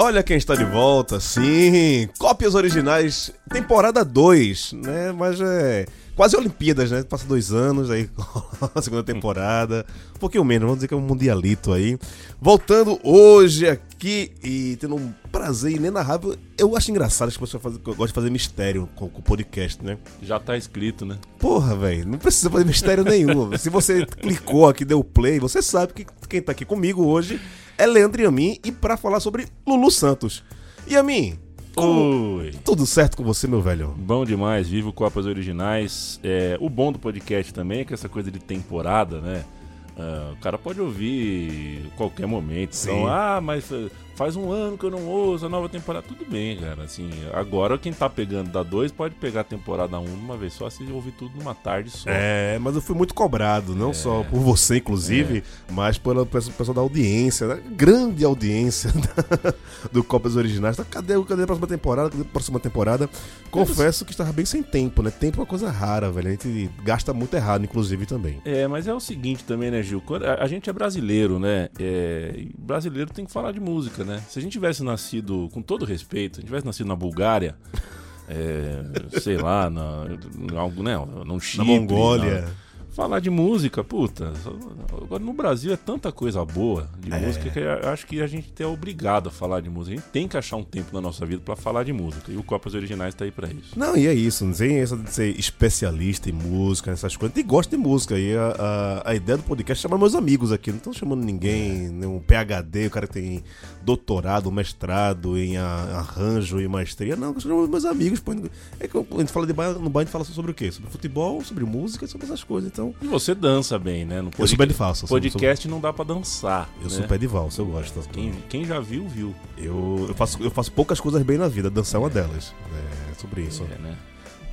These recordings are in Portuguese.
Olha quem está de volta, sim! Cópias originais, temporada 2, né? Mas é. Quase Olimpíadas, né? Passa dois anos, aí a segunda temporada. Um pouquinho menos, vamos dizer que é um mundialito aí. Voltando hoje aqui e tendo um prazer inenarrável. Eu acho engraçado que as pessoas fazem, gostam de fazer mistério com o podcast, né? Já tá escrito, né? Porra, velho, não precisa fazer mistério nenhum. Se você clicou aqui, deu play, você sabe que quem tá aqui comigo hoje é Leandro Yamin e para falar sobre Lulu Santos. Yamin, Oi. Tudo certo com você, meu velho? Bom demais, vivo Copas Originais. É, o bom do podcast também é que essa coisa de temporada, né? Uh, o cara pode ouvir qualquer momento. Sim. Então, ah, mas faz um ano que eu não ouço a nova temporada. Tudo bem, cara. Assim, agora quem tá pegando da 2 pode pegar a temporada 1 um uma vez só, se ouvir tudo numa tarde só. É, mas eu fui muito cobrado, não é. só por você, inclusive, é. mas pelo pessoal da audiência, né? grande audiência do Copas Originais. Tá, cadê, cadê a próxima temporada? Cadê a próxima temporada? Confesso que estava bem sem tempo, né? Tempo é uma coisa rara, velho. A gente gasta muito errado, inclusive, também. É, mas é o seguinte também, né, Gil? A gente é brasileiro, né? É, brasileiro tem que falar de música, né? Se a gente tivesse nascido, com todo respeito, se a gente tivesse nascido na Bulgária, é, sei lá, na, na, algo, né, no Chipre, na Mongólia. Na, falar de música, puta. Agora no Brasil é tanta coisa boa de é. música que eu acho que a gente é obrigado a falar de música. A gente tem que achar um tempo na nossa vida para falar de música. E o Copas Originais tá aí para isso. Não, e é isso. Não tem essa de ser especialista em música, essas coisas. E gosta de música. E a, a, a, ideia do podcast é chamar meus amigos aqui. Não estão chamando ninguém, é. nenhum PHD, o cara que tem doutorado, mestrado em arranjo e maestria. Não, eu chamo meus amigos. Pô. É que a gente fala de no bairro a gente fala sobre o quê? Sobre futebol, sobre música, sobre essas coisas. Então, e você dança bem, né? No pod... Eu sou pé de valsa. Podcast sou... não dá pra dançar. Eu né? sou pé de valsa, eu gosto. Quem, quem já viu, viu. Eu, eu, faço, eu faço poucas coisas bem na vida, dançar é uma delas. É sobre isso. É, né?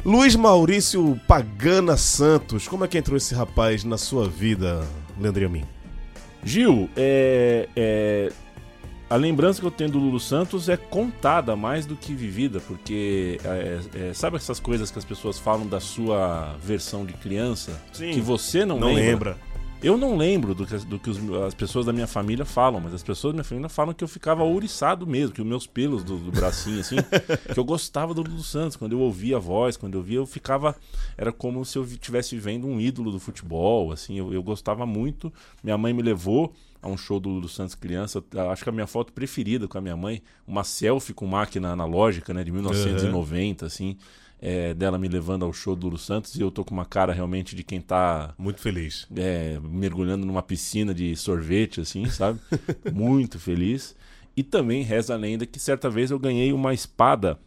Luiz Maurício Pagana Santos, como é que entrou esse rapaz na sua vida, Leandro Amin? Gil, é, é, a lembrança que eu tenho do Lulu Santos é contada mais do que vivida, porque é, é, sabe essas coisas que as pessoas falam da sua versão de criança Sim, que você não, não lembra? lembra. Eu não lembro do que, do que os, as pessoas da minha família falam, mas as pessoas da minha família falam que eu ficava ouriçado mesmo, que os meus pelos do, do bracinho, assim, que eu gostava do Lulu Santos. Quando eu ouvia a voz, quando eu via, eu ficava. Era como se eu estivesse vendo um ídolo do futebol, assim, eu, eu gostava muito. Minha mãe me levou a um show do Lulu Santos criança. Acho que a minha foto preferida com a minha mãe, uma selfie com máquina analógica, né, de 1990, uhum. assim, é, dela me levando ao show do Lulu Santos e eu tô com uma cara realmente de quem tá muito feliz, é, mergulhando numa piscina de sorvete, assim, sabe? muito feliz. E também reza a lenda que certa vez eu ganhei uma espada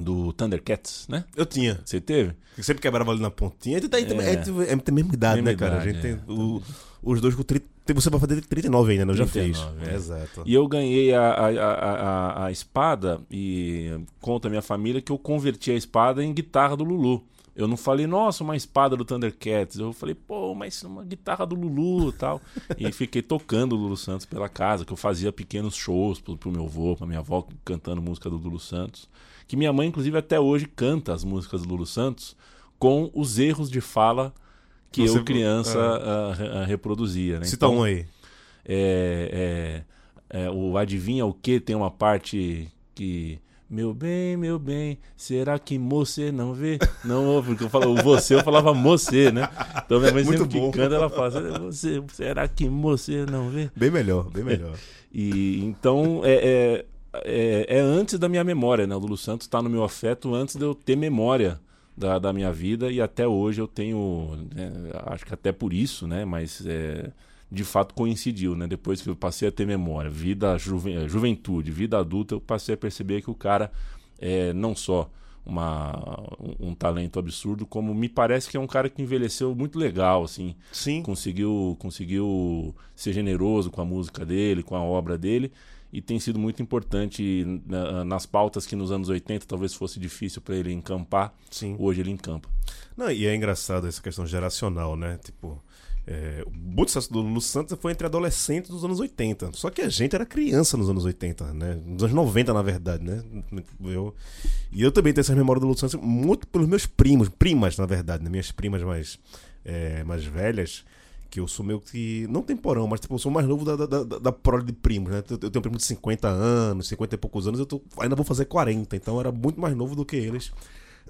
do Thundercats, né? Eu tinha. Você teve? Eu sempre quebrava ali na pontinha. E daí é. É, é, é, mesma idade, mesma né, cara? Idade, a gente é. tem o, os dois com 30. Você vai fazer 39 ainda, não? 39, já fez. É. Exato. E eu ganhei a, a, a, a, espada e conta a minha família que eu converti a espada em guitarra do Lulu. Eu não falei, nossa, uma espada do Thundercats. Eu falei, pô, mas uma guitarra do Lulu e tal. e fiquei tocando o Lulu Santos pela casa, que eu fazia pequenos shows pro, pro meu avô, pra minha avó, cantando música do Lulu Santos que minha mãe, inclusive, até hoje canta as músicas do Lulu Santos com os erros de fala que Você, eu, criança, é. reproduzia. Né? Cita então, um aí. É, é, é, o Adivinha o que tem uma parte que. Meu bem, meu bem, será que você não vê? Não ouve, porque eu falo você, eu falava você, né? Então minha mãe Muito sempre bom. que canta, ela fala, você, será que você não vê? Bem melhor, bem melhor. E então é, é é, é, antes da minha memória, né? O Lulu Santos está no meu afeto antes de eu ter memória da, da minha vida e até hoje eu tenho, né, acho que até por isso, né? Mas é, de fato coincidiu, né? Depois que eu passei a ter memória, vida juven, juventude, vida adulta, eu passei a perceber que o cara é não só uma, um, um, talento absurdo, como me parece que é um cara que envelheceu muito legal, assim. Sim. Conseguiu, conseguiu ser generoso com a música dele, com a obra dele e tem sido muito importante nas pautas que nos anos 80 talvez fosse difícil para ele encampar. Sim. Hoje ele encampa. Não, e é engraçado essa questão geracional, né? Tipo, é, o muito sucesso do Lulu Santos foi entre adolescentes dos anos 80. Só que a gente era criança nos anos 80, né? Nos anos 90, na verdade, né? Eu, e eu também tenho essa memória do Lulu Santos muito pelos meus primos, primas, na verdade, né? minhas primas mais, é, mais velhas que eu sou meio que. Não temporão, mas tipo, eu sou mais novo da, da, da, da prole de primos, né? Eu, tenho um primo de 50 anos, 50 e poucos anos, eu tô, ainda vou fazer 40, então eu era muito mais novo do que eles.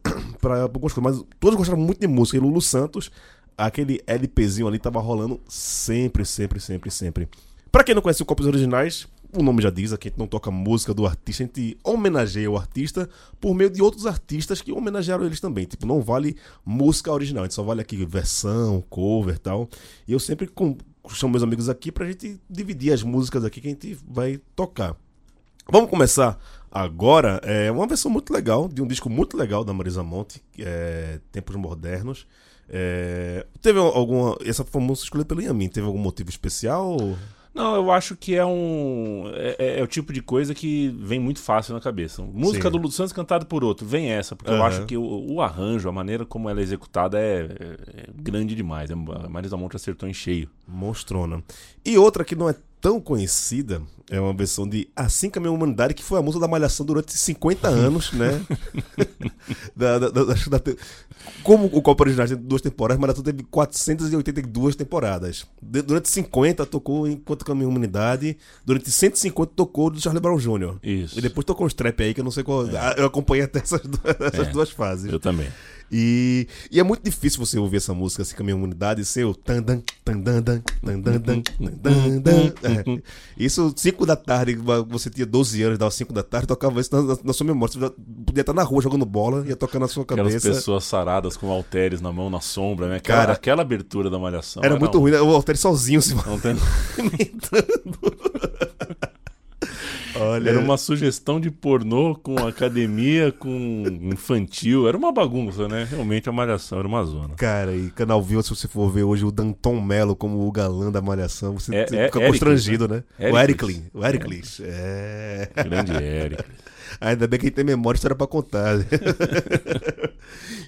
pra algumas coisas, mas todos gostaram muito de música. E Lulu Santos, aquele LPzinho ali tava rolando sempre, sempre, sempre, sempre. Pra quem não conhece o Copos Originais, o nome já diz, aqui a gente não toca música do artista, a gente homenageia o artista por meio de outros artistas que homenagearam eles também. Tipo, não vale música original, a gente só vale aqui versão, cover e tal. E eu sempre chamo meus amigos aqui pra gente dividir as músicas aqui que a gente vai tocar. Vamos começar agora. É uma versão muito legal, de um disco muito legal da Marisa Monte, é Tempos Modernos. É, teve alguma. Essa foi uma música escolhida pelo Yamin. Teve algum motivo especial? Não, eu acho que é um. É, é, é, o tipo de coisa que vem muito fácil na cabeça. Música Sim. do Lulu Santos cantada por outro, vem essa, porque uhum. eu acho que o, o, arranjo, a maneira como ela é executada é, é, é grande demais. A Marisa Monte acertou em cheio. Monstrona. E outra que não é tão conhecida, é uma versão de Assim Caminha a Humanidade, que foi a música da Malhação durante 50 anos, né? da, da, da, da, como o Copa Original tem duas temporadas, Malhação teve 482 temporadas. Durante 50 tocou Enquanto Caminha a Humanidade, durante 150 tocou do Charlie Brown Jr. Isso. E depois tocou os trap aí, que eu não sei qual. É. Eu acompanhei até essas, essas é. duas fases. Eu também. E, e é muito difícil você ouvir essa música assim com a minha imunidade ser o tandan, tandan, tandan, tandan, é. Isso, 5 da tarde, você tinha 12 anos, dava 5 da tarde, tocava isso na, na, sua memória. Você podia estar na rua jogando bola, ia tocar na sua cabeça. Aquelas pessoas saradas com halteres na mão, na sombra, né? Aquela, Cara, aquela abertura da malhação. Era, era muito um... ruim, né? o halter sozinho se não tem... Olha... Era uma sugestão de pornô com academia, com infantil. Era uma bagunça, né? Realmente a Malhação era uma zona. Cara, e Canal Viu, se você for ver hoje o Danton Mello como o galã da Malhação, você é, é, fica constrangido, né? né? O Ericles. O Ericles. É. Grande Ericles. Ainda bem que a gente tem memória história pra contar.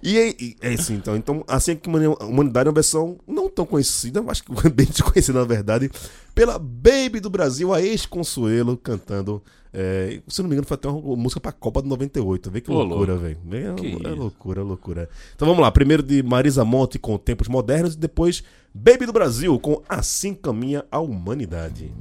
e é, assim, então. Então, assim que a humanidade é uma versão não tão conhecida, acho que bem desconhecida na verdade, pela Baby do Brasil, a ex-Consuelo, cantando. É, se não me engano, foi até uma música pra Copa de 98. Vê que loucura, velho. É, é loucura, é loucura. Então vamos lá. Primeiro de Marisa Monte com Tempos Modernos e depois Baby do Brasil com Assim Caminha a Humanidade.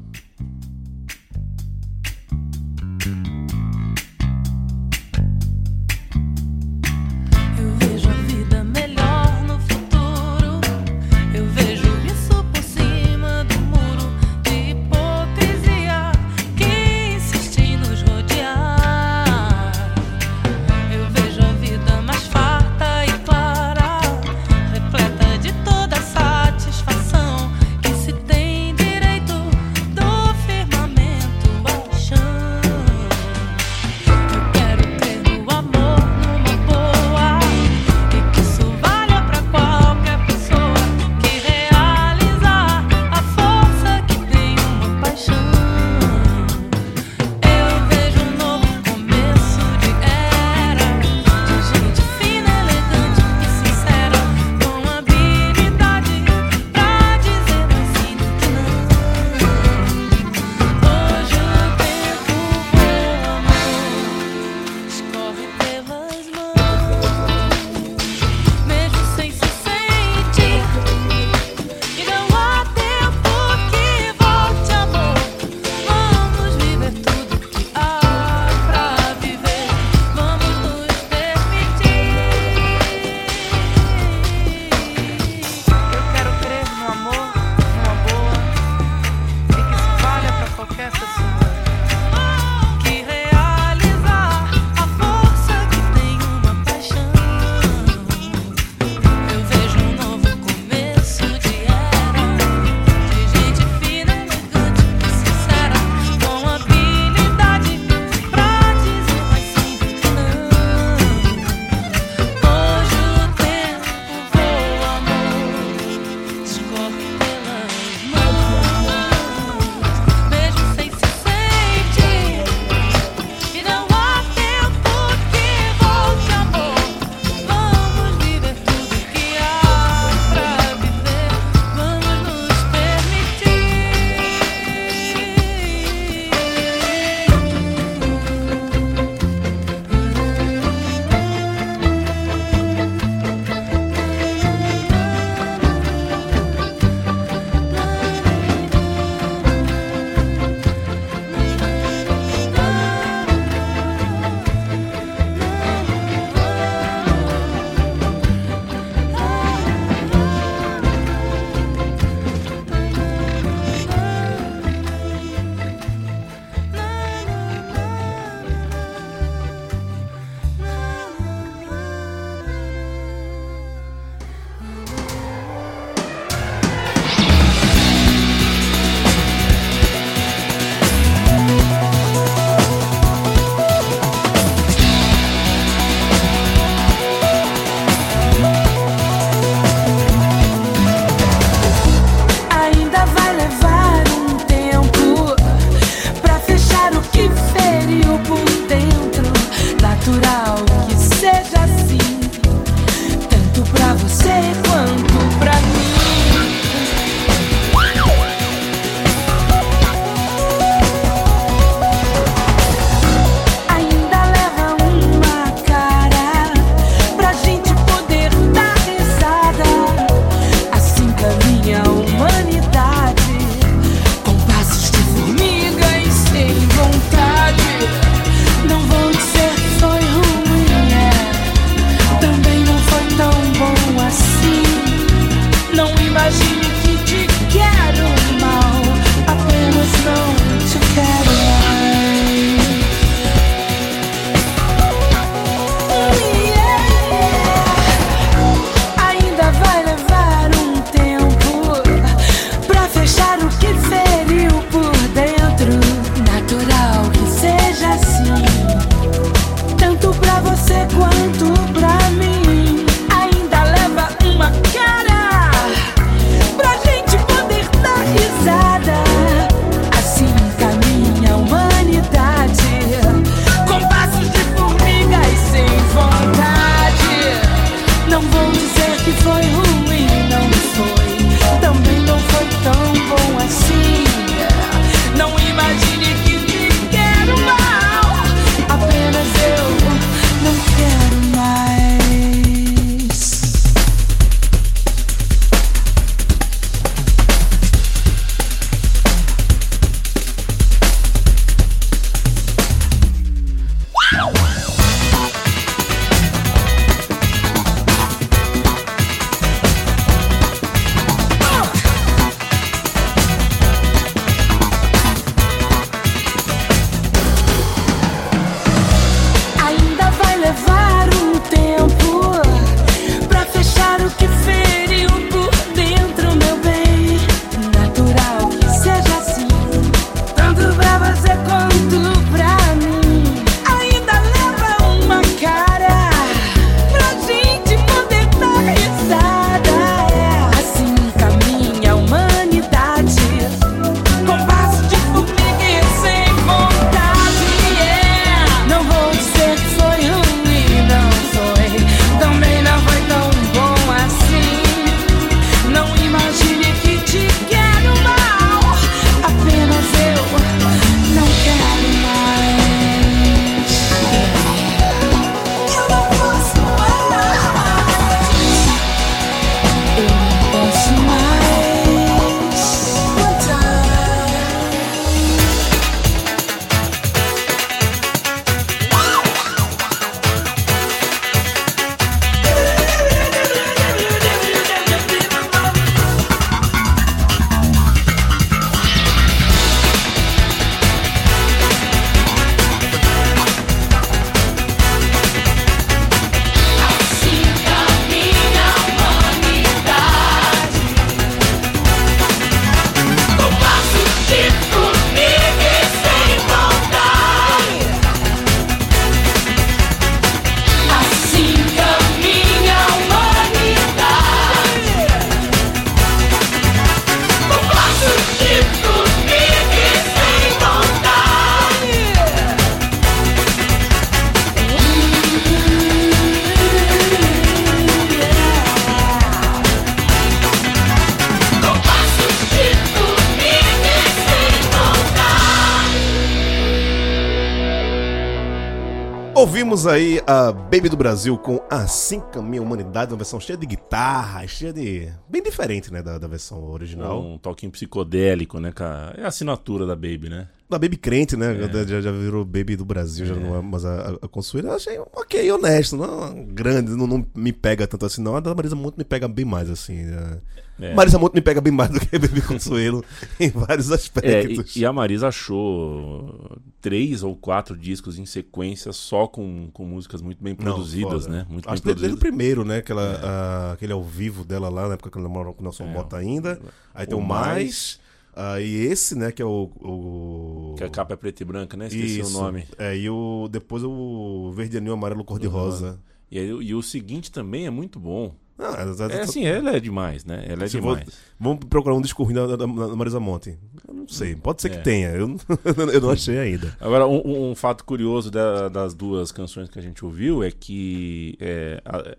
Aí a Baby do Brasil com Assim Caminha a Humanidade, uma versão cheia de guitarra, cheia de. bem diferente, né, da, da versão original. Um toquinho psicodélico, né, cara? É a assinatura da Baby, né? Da Baby Crente, né? É. Já, já virou Baby do Brasil, já não é mais a, a, Consuelo. Eu achei ok, honesto, não grande, não, não me pega tanto assim, não. A da Marisa Monte me pega bem mais, assim. né? É. Marisa Monte me pega bem mais do que Baby Consuelo em vários É, aspectos. e, e a Marisa achou três ou quatro discos em sequência só com, com músicas muito bem Não, produzidas, foda. né? Muito Acho bem que desde o primeiro, né? Aquela, a- aquele ao vivo dela lá, na época que ela namorou com o Nelson É, Bota ainda. Aí tem o Mais. Aí esse, né, que é o. o... Que a capa é preta e branca, né? Esqueci Isso. o nome. É, e o, depois o verde anil amarelo cor-de-rosa. E, aí- e o seguinte também é muito bom. Não, é, É assim, ela é demais, né? Ela é Se vou- demais. Vamos procurar um disco ruim da, da, da Marisa Monte. Eu não sei, pode ser que É. tenha. Eu, eu não achei ainda. Agora, um, um fato curioso da- das duas canções que a gente ouviu é que é, a- é,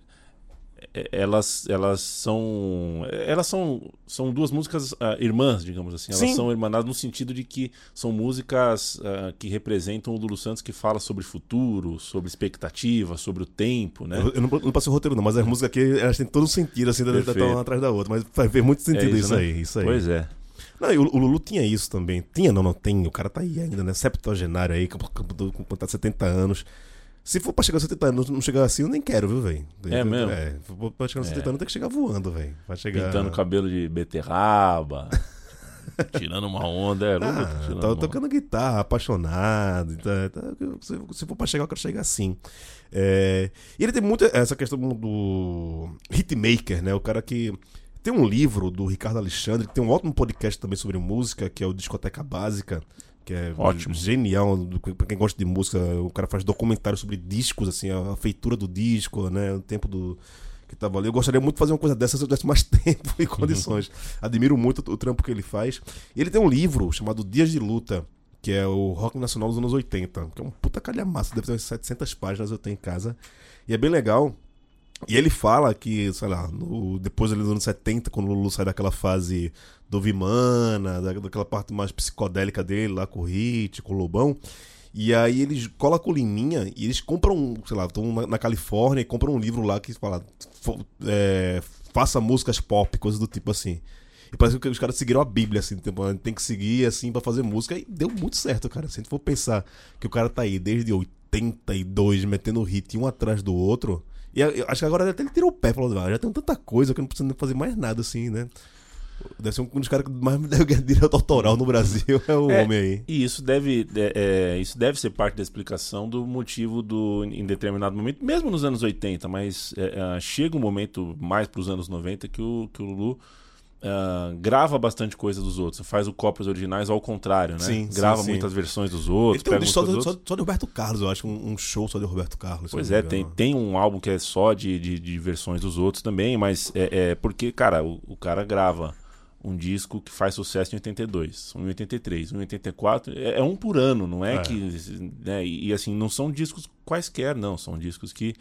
elas, elas são elas são, são duas músicas ah, irmãs, digamos assim. Elas Sim. são irmanadas no sentido de que são músicas ah, que representam o Lulu Santos que fala sobre futuro, sobre expectativa, sobre o tempo, né? Eu, eu não, não passei o roteiro, não, mas as músicas aqui elas têm todo sentido, assim, da da- Perfeito. uma atrás da outra. Mas faz ver muito sentido É isso, né? aí. Isso aí. Pois é. Não, o, o Lulu tinha isso também. Tinha, não, não tem. O cara tá aí ainda, né? Septuagenário aí, com, com, com, com 70 anos. Se for pra chegar aos 70 anos não chegar assim, eu nem quero, viu, velho? É mesmo? É, se for pra chegar aos É. 70 anos tem que chegar voando, velho. Vai chegar. Pintando cabelo de beterraba. tirando uma onda. É, Ah, tô uma onda. tocando guitarra, apaixonado. Então, então, se, se for pra chegar, eu quero chegar assim. É, e ele tem muito essa questão do hitmaker, né? O cara que. Tem um livro do Ricardo Alexandre, que tem um ótimo podcast também sobre música, que é o Discoteca Básica, que é Ótimo. genial. Pra quem gosta de música, o cara faz documentário sobre discos, assim, a, feitura do disco, né? O tempo do. Que tava ali. Eu gostaria muito de fazer uma coisa dessa se eu tivesse mais tempo e condições. Admiro muito o trampo que ele faz. E ele tem um livro chamado Dias de Luta, que é o rock nacional dos anos 80, que é um puta calhamaço, deve ter umas 700 páginas, eu tenho em casa. E é bem legal. E ele fala que, sei lá, no- depois ali dos anos 70, quando o Lulu sai daquela fase do Vimana, da, daquela parte mais psicodélica dele, lá com o Hit, com o Lobão. E aí eles colocam o Liminha e eles compram, sei lá, estão na, na Califórnia e compram um livro lá que fala é, faça músicas pop, coisas do tipo assim. E parece que os caras seguiram a Bíblia, assim, tipo, tem que seguir assim pra fazer música. E deu muito certo, cara. Se a gente for pensar que o cara tá aí desde 82 metendo hit um atrás do outro. E eu acho que agora até ele tirou o pé falou: "Ah, já tem tanta coisa que eu não preciso fazer mais nada, assim, né? Deve ser um dos caras que mais deve ganhar direito autoral no Brasil, é o É, homem aí. E isso deve, é, é, isso deve ser parte da explicação do motivo do, em determinado momento, mesmo nos anos 80, mas é, é, chega um momento mais para os anos 90 que o, que o Lulu ah, grava bastante coisa dos outros, faz o cópias originais ao contrário, né? Sim, sim, grava sim. muitas versões dos Ele outros, tem um só, dos só, só de Roberto Carlos, eu acho, um, um show só de Roberto Carlos. Pois é, me tem, tem um álbum que é só de, de, de versões dos outros também, mas é, é porque, cara, o, o cara grava um disco que faz sucesso em 82, um em 83, um em 84, é, é um por ano, não é, É. que. Né, e, e, assim, não são discos quaisquer, não, são discos que.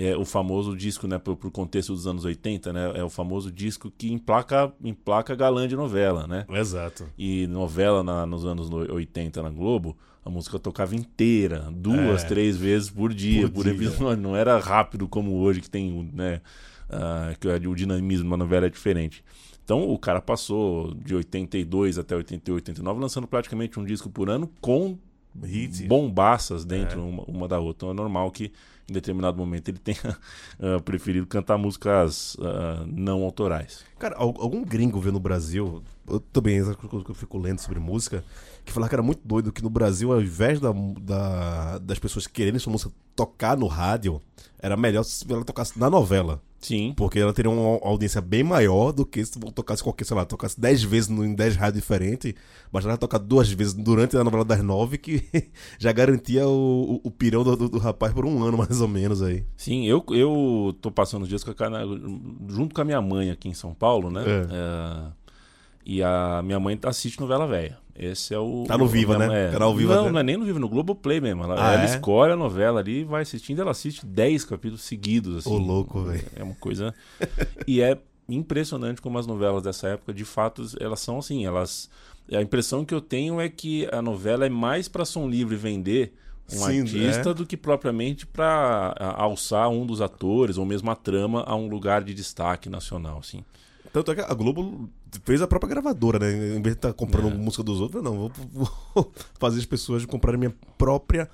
É o famoso disco, né, pro, pro contexto dos anos 80, né? É o famoso disco que emplaca, emplaca galã de novela, né? Exato. E novela na- nos anos no- 80 na Globo, a música tocava inteira, duas, É. três vezes por dia, Por por, dia. episódio. Não era rápido como hoje, que tem, né? ah, que o dinamismo de uma novela é diferente. Então o cara passou de 82 até 88, 89, lançando praticamente um disco por ano com Hits. bombaças É. dentro uma, uma da outra. Então é normal que em determinado momento ele tenha ah, preferido cantar músicas ah, não autorais. Cara, al- algum gringo vê no Brasil, eu também, essa coisa que eu fico lendo sobre música, que falar que era muito doido que no Brasil, ao invés da, da- das pessoas quererem sua música tocar no rádio, era melhor se ela tocasse na novela. Sim. Porque ela teria uma audiência bem maior do que se tocasse qualquer, sei lá, tocasse 10 vezes no- em 10 rádios diferentes. Bastava ela tocar duas vezes durante a novela das nove, que já garantia o, o, o pirão do, do- do rapaz por um ano, mais ou menos aí. Sim, eu, eu tô passando os dias com a cara, junto com a minha mãe aqui em São Paulo, né? É. É, e a minha mãe assiste novela velha. Esse é o. Tá no Viva, minha- né? é. Canal Viva Não, dela. não é nem no Viva, no Globoplay mesmo. Ela, Ah, ela é? escolhe a novela ali, vai assistindo, ela assiste 10 capítulos seguidos, assim. Ô, louco, velho. É uma coisa. e é impressionante como as novelas dessa época, de fato, elas são assim, elas. A impressão que eu tenho é que a novela é mais para som livre vender um Sim, artista é. do que propriamente para alçar um dos atores ou mesmo a trama a um lugar de destaque nacional, assim. Tanto é que a Globo fez a própria gravadora, né? Em vez de estar comprando É. música dos outros, não, vou, vou fazer as pessoas comprarem minha própria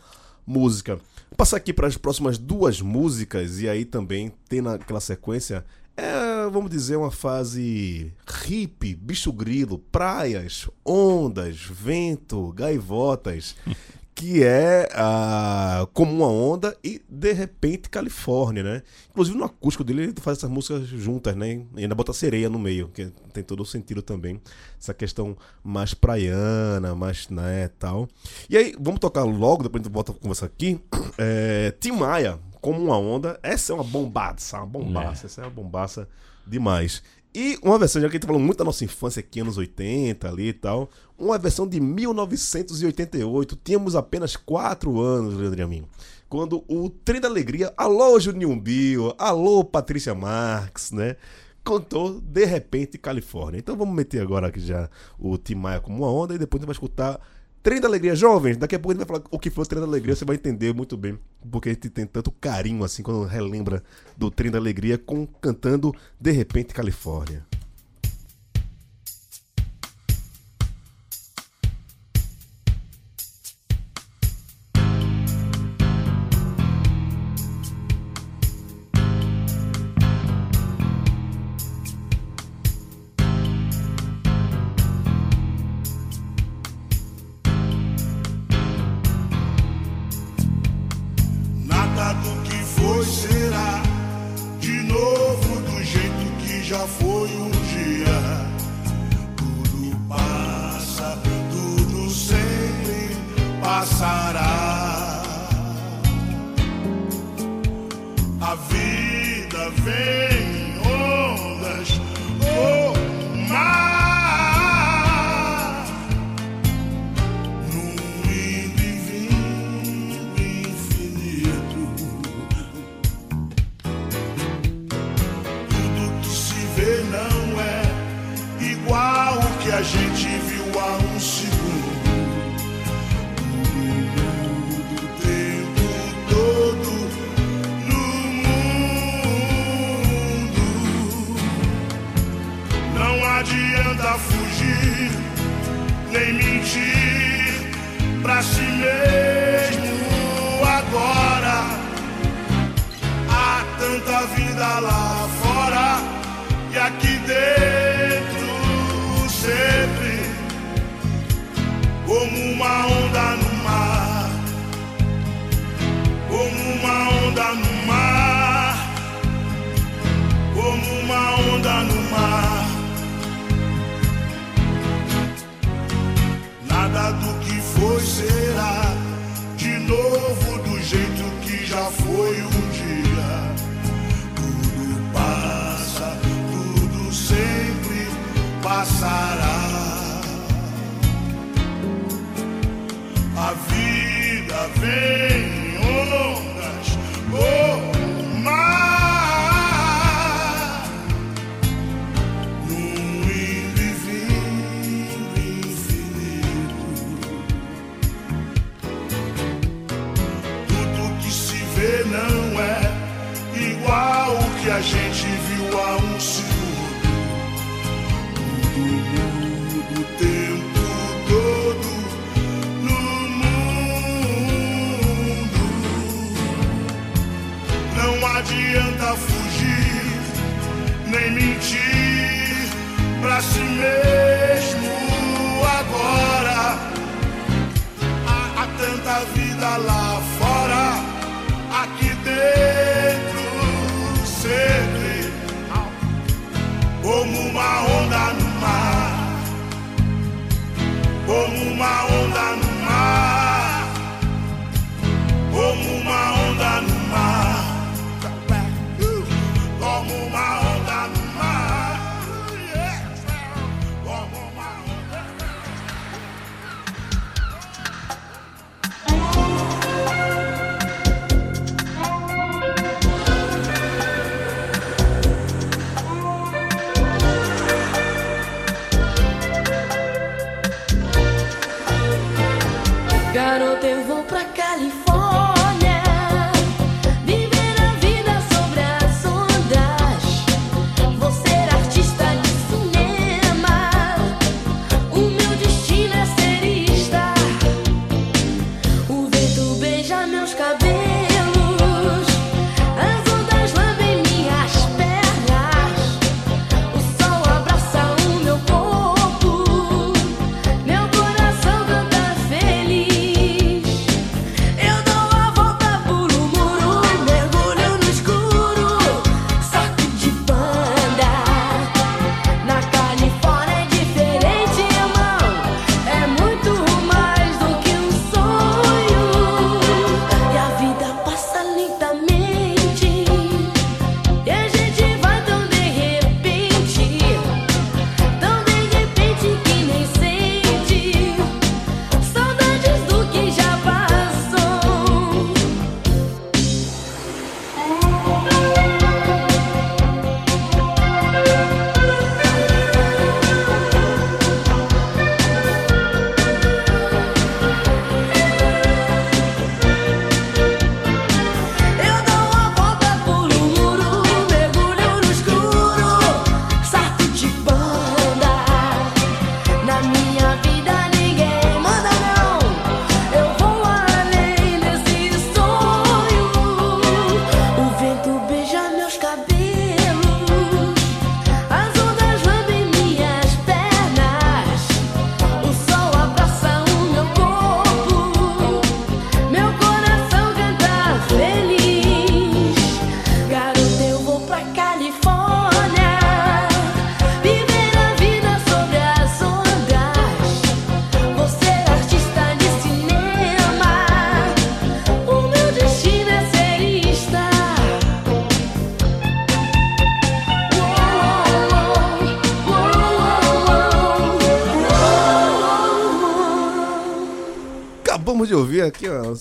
música. Vou passar aqui para as próximas duas músicas e aí também tem naquela sequência, é, vamos dizer, uma fase hippie, bicho grilo, praias, ondas, vento, gaivotas. Que é a Como uma Onda e De Repente Califórnia, né? Inclusive no acústico dele ele faz essas músicas juntas, né? E ainda bota sereia no meio, que tem todo o sentido também. Essa questão mais praiana, mais, né, tal. E aí, vamos tocar logo, depois a gente volta a conversar aqui. É, Tim Maia, Como uma Onda. Essa é uma bombaça, uma bombaça. Essa é uma bombaça demais. E uma versão, já que a gente falou muito da nossa infância aqui, anos 80 ali e tal. Uma versão de 1988. Tínhamos apenas 4 anos, Leandro Amin. Quando o Trem da Alegria, alô Juninho Bio, alô Patrícia Marques, né? Cantou De Repente Califórnia. Então vamos meter agora aqui já o Tim Maia como uma onda e depois a gente vai escutar Trem da Alegria. Jovens, daqui a pouco a gente vai falar o que foi o Trem da Alegria, você vai entender muito bem. Porque a gente tem tanto carinho assim quando relembra do Trem da Alegria com, cantando De Repente Califórnia. pasará. já foi um dia. Tudo passa, tudo sempre passará. A vida vem. adianta fugir, nem mentir pra si mesmo agora. Há, há tanta vida lá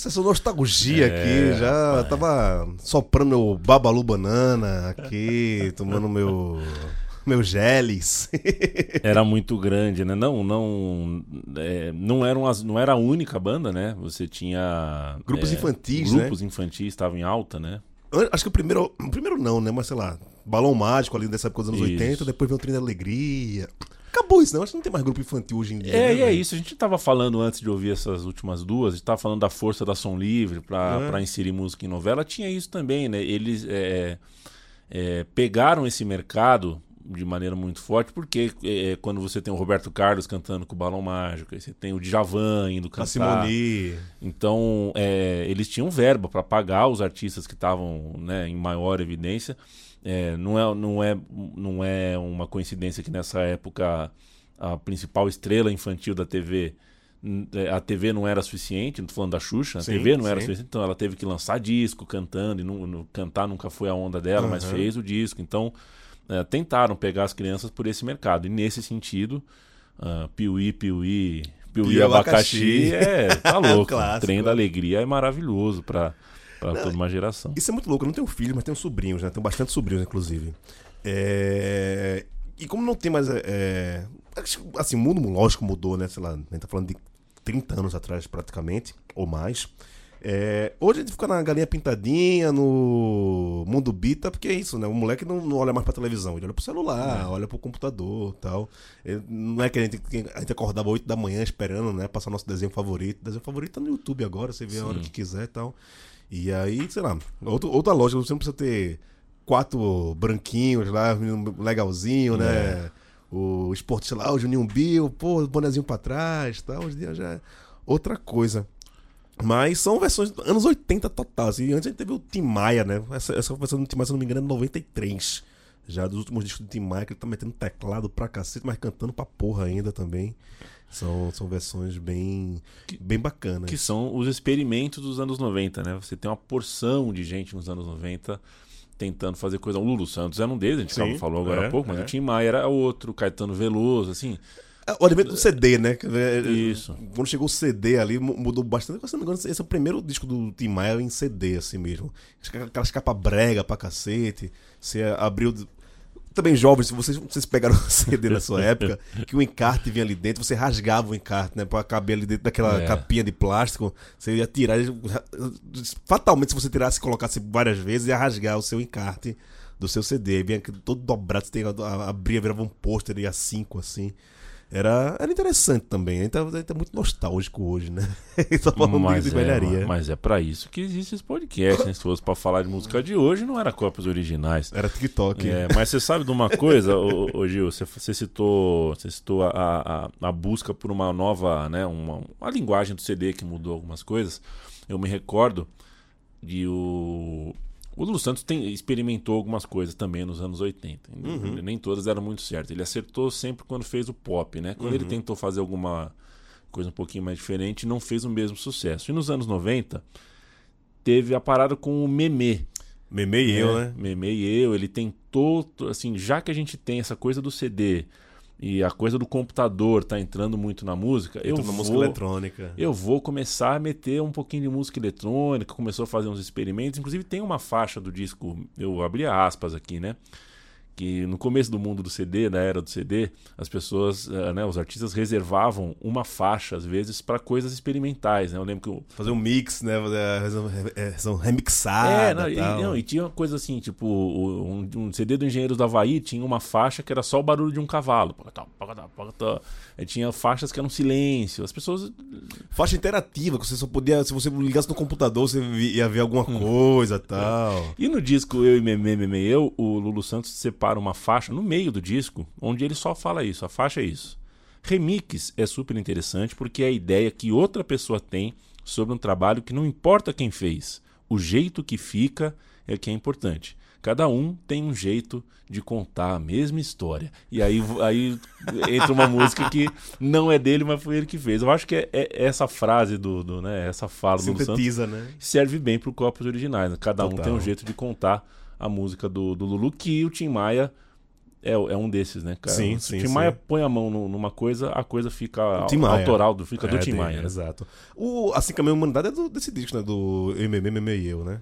Sessão nostalgia É, aqui. Já tava soprando meu babalu banana aqui, tomando meu. Meu geles. Era muito grande, né? Não, não, é, não, eram as, não era a única banda, né? Você tinha Grupos é, infantis, né? Grupos infantis estavam em alta, né? Acho que o primeiro. O primeiro não, né? Mas sei lá. Balão Mágico ali dessa época dos anos Isso. 80, depois veio o Trem da Alegria. Acabou isso, não? Acho que não tem mais grupo infantil hoje em dia. É, né, e é isso. A gente tava falando antes de ouvir essas últimas duas, a gente tava falando da força da som livre pra É. inserir música em novela. Tinha isso também, né? Eles é, é, pegaram esse mercado de maneira muito forte, porque é, quando você tem o Roberto Carlos cantando com o Balão Mágico, aí você tem o Djavan indo A cantar. Simone. Então, é, eles tinham verba para pagar os artistas que estavam né, em maior evidência. É, não, é, não, é, não é uma coincidência que nessa época a principal estrela infantil da TV, a TV não era suficiente, não tô falando da Xuxa, a Sim, TV não era sim. suficiente, então ela teve que lançar disco cantando, e não, não- cantar nunca foi a onda dela, mas Aham. fez o disco. Então, é, tentaram pegar as crianças por esse mercado. E nesse sentido, uh, Piuí, Piuí, Piuí Piuí Abacaxi, abacaxi. é, tá louco. O trem da alegria é maravilhoso pra, pra toda uma geração. Isso é muito louco. Eu não tenho filhos, mas tenho sobrinhos, né? Tenho bastante sobrinhos, inclusive. É, E como não tem mais. é, que, Assim, o mundo, lógico, mudou, né? Sei lá, a gente tá falando de 30 anos atrás, praticamente, ou mais. É, Hoje a gente fica na galinha pintadinha, no mundo bita, porque é isso, né? O moleque não, não olha mais pra televisão, ele olha pro celular, olha pro computador tal. Ele- não é que a gente, a gente acordava 8 da manhã esperando, né? Passar nosso desenho favorito. Desenho favorito tá no YouTube agora, você vê a hora Sim. que quiser e tal. E aí, sei lá, outro, outra lógica, você não precisa ter quatro branquinhos lá, legalzinho, né? O esporte, sei lá, o Juninho Bill, pô, bonezinho pra trás tal. Hoje em dia já é outra coisa. Mas são versões dos anos 80 total. Assim. Antes a gente teve o Tim Maia, né? Essa, essa versão do Tim Maia, se não me engano, é 93. Já dos últimos discos do Tim Maia, que ele tá metendo teclado pra cacete, mas cantando pra porra ainda também. São, são versões bem, bem bacanas. Que são os experimentos dos anos 90, né? Você tem uma porção de gente nos anos 90 tentando fazer coisa. O Lulu Santos era um deles, a gente Sim, falou agora é, há pouco, mas é. o Tim Maia era outro, Caetano Veloso, assim. É, O advento do CD, né? Isso. Quando chegou o CD ali, mu- mudou bastante. Se não me engano, esse é o primeiro disco do Tim Maia em CD, assim mesmo. Aquelas capas brega pra cacete. Você abriu. Também jovens, se vocês, vocês pegaram o CD na sua época, que o encarte vinha ali dentro, você rasgava o encarte, né? Pra caber ali dentro daquela É. capinha de plástico. Você ia tirar. Fatalmente, se você tirasse e colocasse várias vezes, ia rasgar o seu encarte do seu CD. Vinha todo dobrado, você tem, abria, virava um pôster e a cinco assim. Era, era interessante também. A gente, tá, a gente tá muito nostálgico hoje, né? Só falando Mas de é, velharia. mas é pra isso que existe esse podcast, né? Se fosse pra falar de música de hoje, não era cópias originais. Era TikTok. É, mas você sabe de uma coisa, ô, ô, Gil, você, você citou, você citou a, a, a busca por uma nova, né, uma, uma linguagem do CD que mudou algumas coisas. Eu me recordo de o o Lulu Santos tem, experimentou algumas coisas também nos anos 80. Nem todas deram muito certo. Ele acertou sempre quando fez o pop, né? Quando ele tentou fazer alguma coisa um pouquinho mais diferente, não fez o mesmo sucesso. E nos anos 90 teve a parada com o meme. Meme e eu, É, né? Meme e eu, ele tentou, assim, já que a gente tem essa coisa do CD e a coisa do computador tá entrando muito na música, eu Entrou na vou, música eletrônica. eu vou começar a meter um pouquinho de música eletrônica, começou a fazer uns experimentos, inclusive tem uma faixa do disco, eu abri aspas aqui, né? Que no começo do mundo do CD, da era do CD, as pessoas, eh, né, os artistas reservavam uma faixa, às vezes, para coisas experimentais, né? Eu lembro que o, Fazer um mix, né? Fazer versão- é, é, não, e, tal. não, e tinha coisa assim, tipo, um, um CD do Engenheiros do Havaí tinha uma faixa que era só o barulho de um cavalo. Aí tinha faixas que eram silêncio. As pessoas. Faixa interativa, que você só podia. Se você ligasse no computador, você ia ver alguma Hum. coisa tal. E no disco Eu e Meme, Meme Eu, o Lulu Santos separa uma faixa no meio do disco, onde ele só fala isso. A faixa é isso. Remix é super interessante porque é a ideia que outra pessoa tem sobre um trabalho que não importa quem fez. O jeito que fica é que é importante. Cada um tem um jeito de contar a mesma história. E aí, aí entra uma música que não é dele, mas foi ele que fez. Eu acho que é, é essa frase do, do, né, essa fala do Lulu Santos Sintetiza, né? serve bem para copos originais. né? Cada um Total. tem um jeito de contar a música do, do Lulu que o Tim Maia é, é um desses, né, cara? Sim, sim, o Tim Maia sim. põe a mão nu- numa coisa, a coisa fica Tim Maia. autoral, do, fica do É, Tim tem, Maia. né? Exato. O Assim Caminha a Humanidade é do, desse disco, né? Do MM, MM e Eu, né?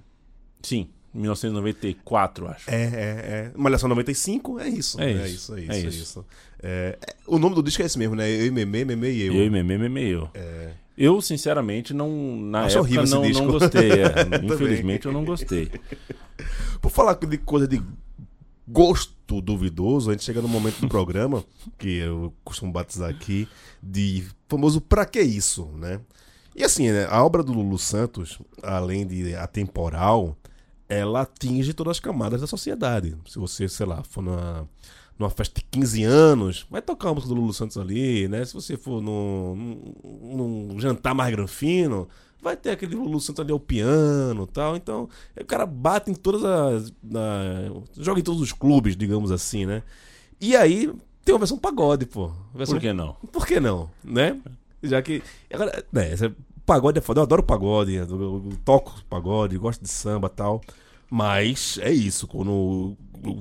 Sim, 1994, acho. É, é, é. Malhação 95 é isso. É É isso, isso, é isso. é É isso. isso. É, é, o nome do disco é esse mesmo, né? Eu, Meme, Meme e Eu. Eu e Meme, Meme e eu. É. Eu, sinceramente, não. Na Acho época não, não gostei. é. Infelizmente eu não gostei. Por falar de coisa de gosto duvidoso, a gente chega no momento do programa, que eu costumo batizar aqui, de famoso pra que isso, né? E assim, né, a obra do Lulu Santos, além de atemporal, ela atinge todas as camadas da sociedade. Se você, sei lá, for numa, numa festa de 15 anos, vai tocar a música do Lulu Santos ali, né? Se você for num, num, num jantar mais granfino, vai ter aquele Lulu Santos ali ao piano e tal. Então, o cara bate em todas as. Na, joga em todos os clubes, digamos assim, né? E aí tem uma versão pagode, pô. Versão Por que não? por que não, né? Já que. Agora, né, pagode é foda. Eu adoro pagode, eu, eu toco pagode, gosto de samba e tal. Mas é isso. Quando.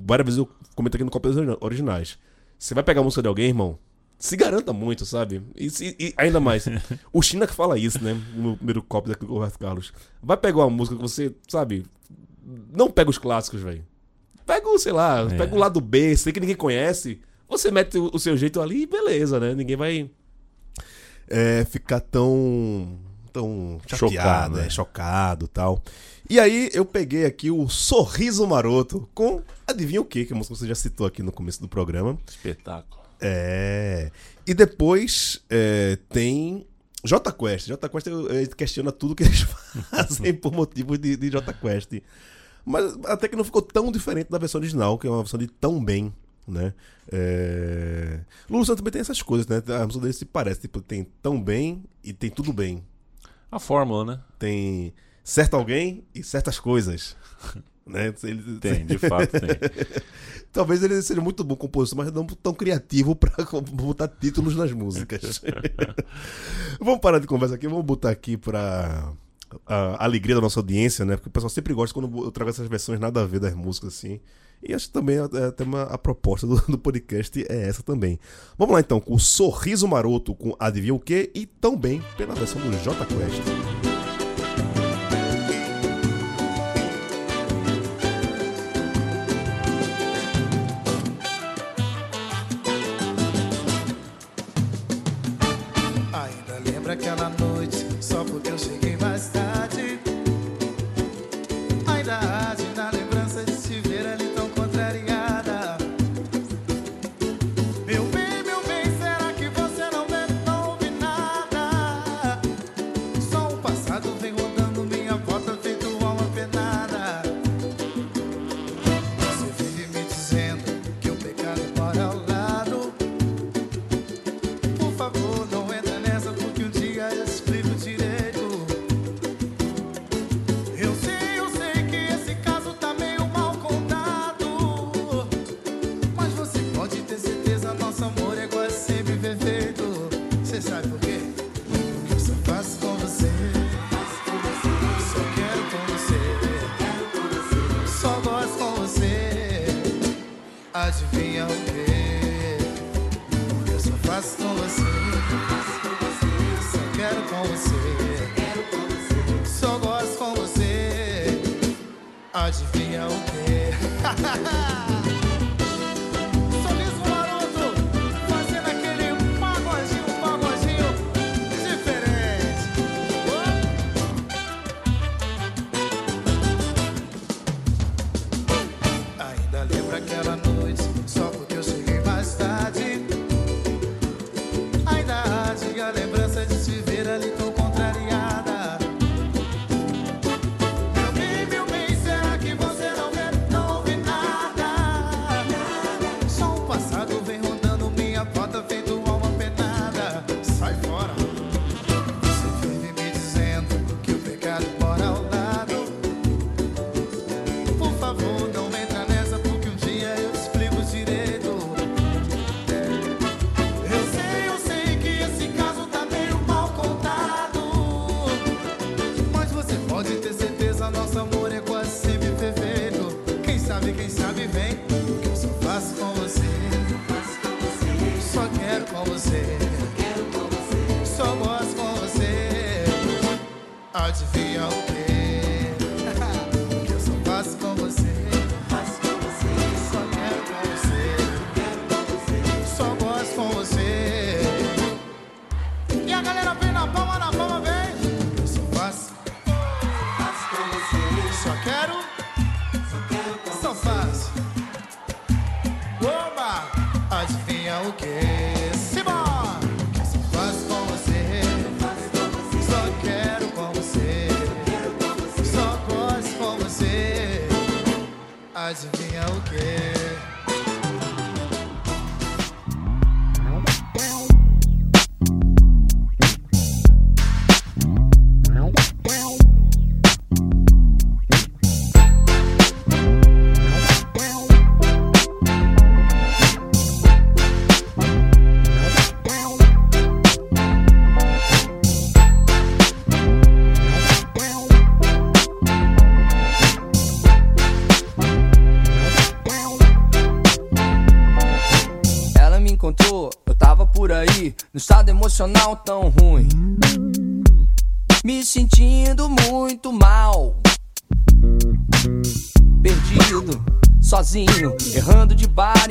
Várias vezes eu comento aqui no Copas Originais. Você vai pegar a música de alguém, irmão? Se garanta muito, sabe? E, se- e ainda mais. o China que fala isso, né? No primeiro copo daqui do Roberto Carlos. Vai pegar uma música que você, sabe? Não pega os clássicos, velho. Pega o, sei lá, É. pega o lado B, sei que ninguém conhece. Você mete o, o seu jeito ali e beleza, né? Ninguém vai é, ficar tão. tão chateado, Chocado, né? é. chocado e tal. E aí eu peguei aqui o Sorriso Maroto com. Adivinha o que? Que a música você já citou aqui no começo do programa. Espetáculo. É. E depois é, tem J Quest. J Quest questiona tudo que eles fazem por motivos de, de J Quest. Mas até que não ficou tão diferente da versão original, que é uma versão de tão bem, né? É... Lulu Santos também tem essas coisas, né? A música dele se parece, tipo, tem tão bem e tem tudo bem. A fórmula, né? Tem certo alguém e certas coisas. né? Ele- Tem, de fato tem. Talvez ele seja muito bom compositor, mas não tão criativo pra botar títulos nas músicas. vamos parar de conversa aqui, vamos botar aqui pra a alegria da nossa audiência, né? Porque o pessoal sempre gosta quando eu trago essas versões nada a ver das músicas assim. E acho que também é, até uma, a proposta do, do podcast é essa também. Vamos lá então, com o Sorriso Maroto, com Adivinha o quê? E também pela versão do J Quest. Adivinha o quê? Eu só faço com você. Só quero com você. Só gosto com você. Adivinha o quê?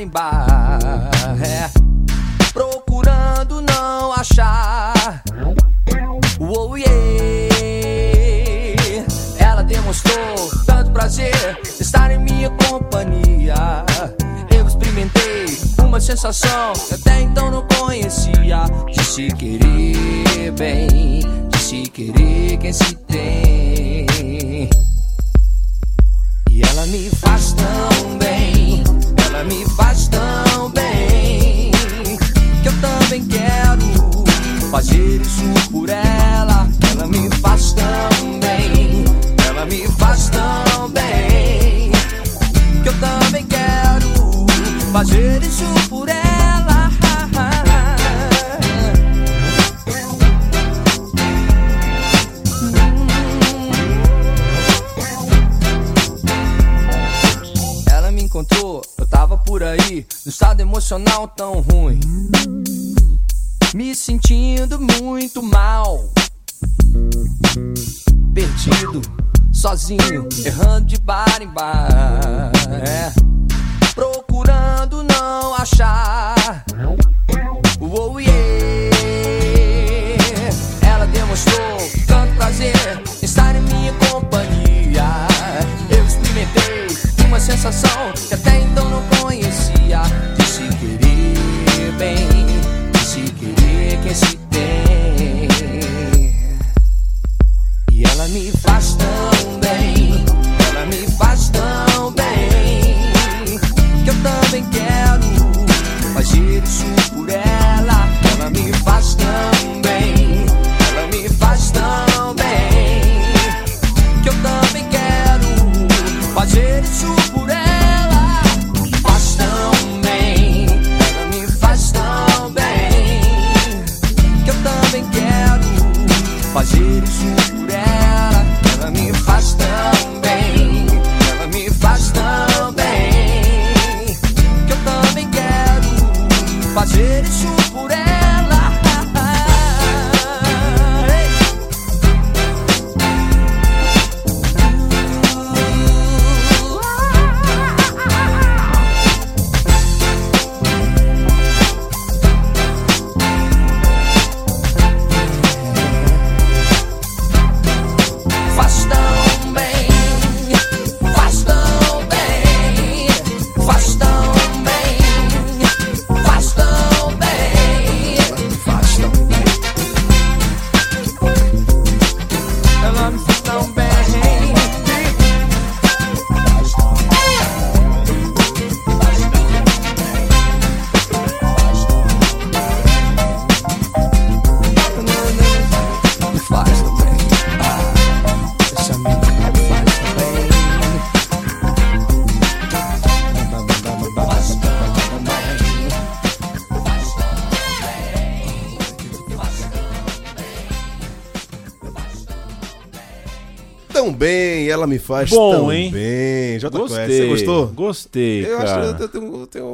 de tão bem, ela me faz Bom, tão hein? bem. J Quest, Gostei. você gostou? Gostei, Eu acho cara. que eu tenho, eu tenho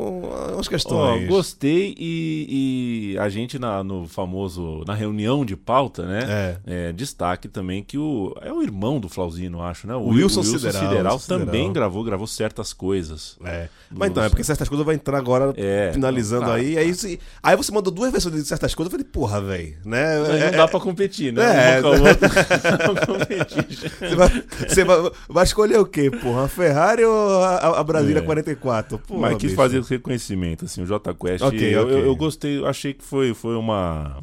umas questões. gostei e, e a gente na, no famoso na reunião de pauta, né? É. é, destaque também que o é o irmão do Flauzino, acho, né? O, Wilson Wilson Sideral, Sideral, Wilson Sideral. também gravou, gravou certas coisas. É. Mas então, é porque certas coisas vai entrar agora, É, finalizando tá, aí. Aí, se- aí você mandou duas versões de certas coisas, eu falei, porra, velho. Né? Aí É- não dá pra competir, né? É, um com outra, não dá pra competir. Você, vai, você vai- vai escolher o quê, porra? A Ferrari ou a, a Brasília É. 44? Porra, Mas quis bicho. fazer esse reconhecimento, assim, o J Quest. Ok, eu, ok. eu, eu gostei, achei que foi, foi uma.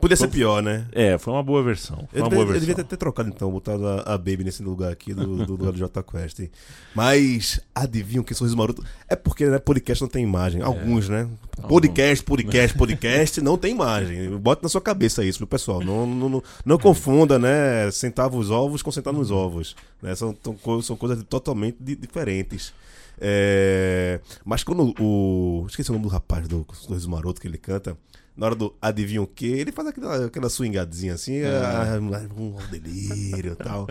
Podia ser pior, né? É, foi uma boa versão. Foi Eu uma devia, boa eu versão. devia ter, trocado então, botado a, a Baby nesse lugar aqui do, do lugar do J Quest. Mas adivinham que sorriso maroto? É porque né, podcast não tem imagem. Alguns, né? Podcast, podcast, podcast, não tem imagem. Bota na sua cabeça isso, viu, pessoal? Não, não, não, não confunda, né? Centavos ovos com centavos ovos. Né? São, são coisas totalmente di- diferentes. É, Mas quando o. Esqueci o nome do rapaz do Sorriso Maroto que ele canta. Na hora do adivinha o quê? Ele faz aquela, aquela swingadinha assim, ah, um delírio e tal.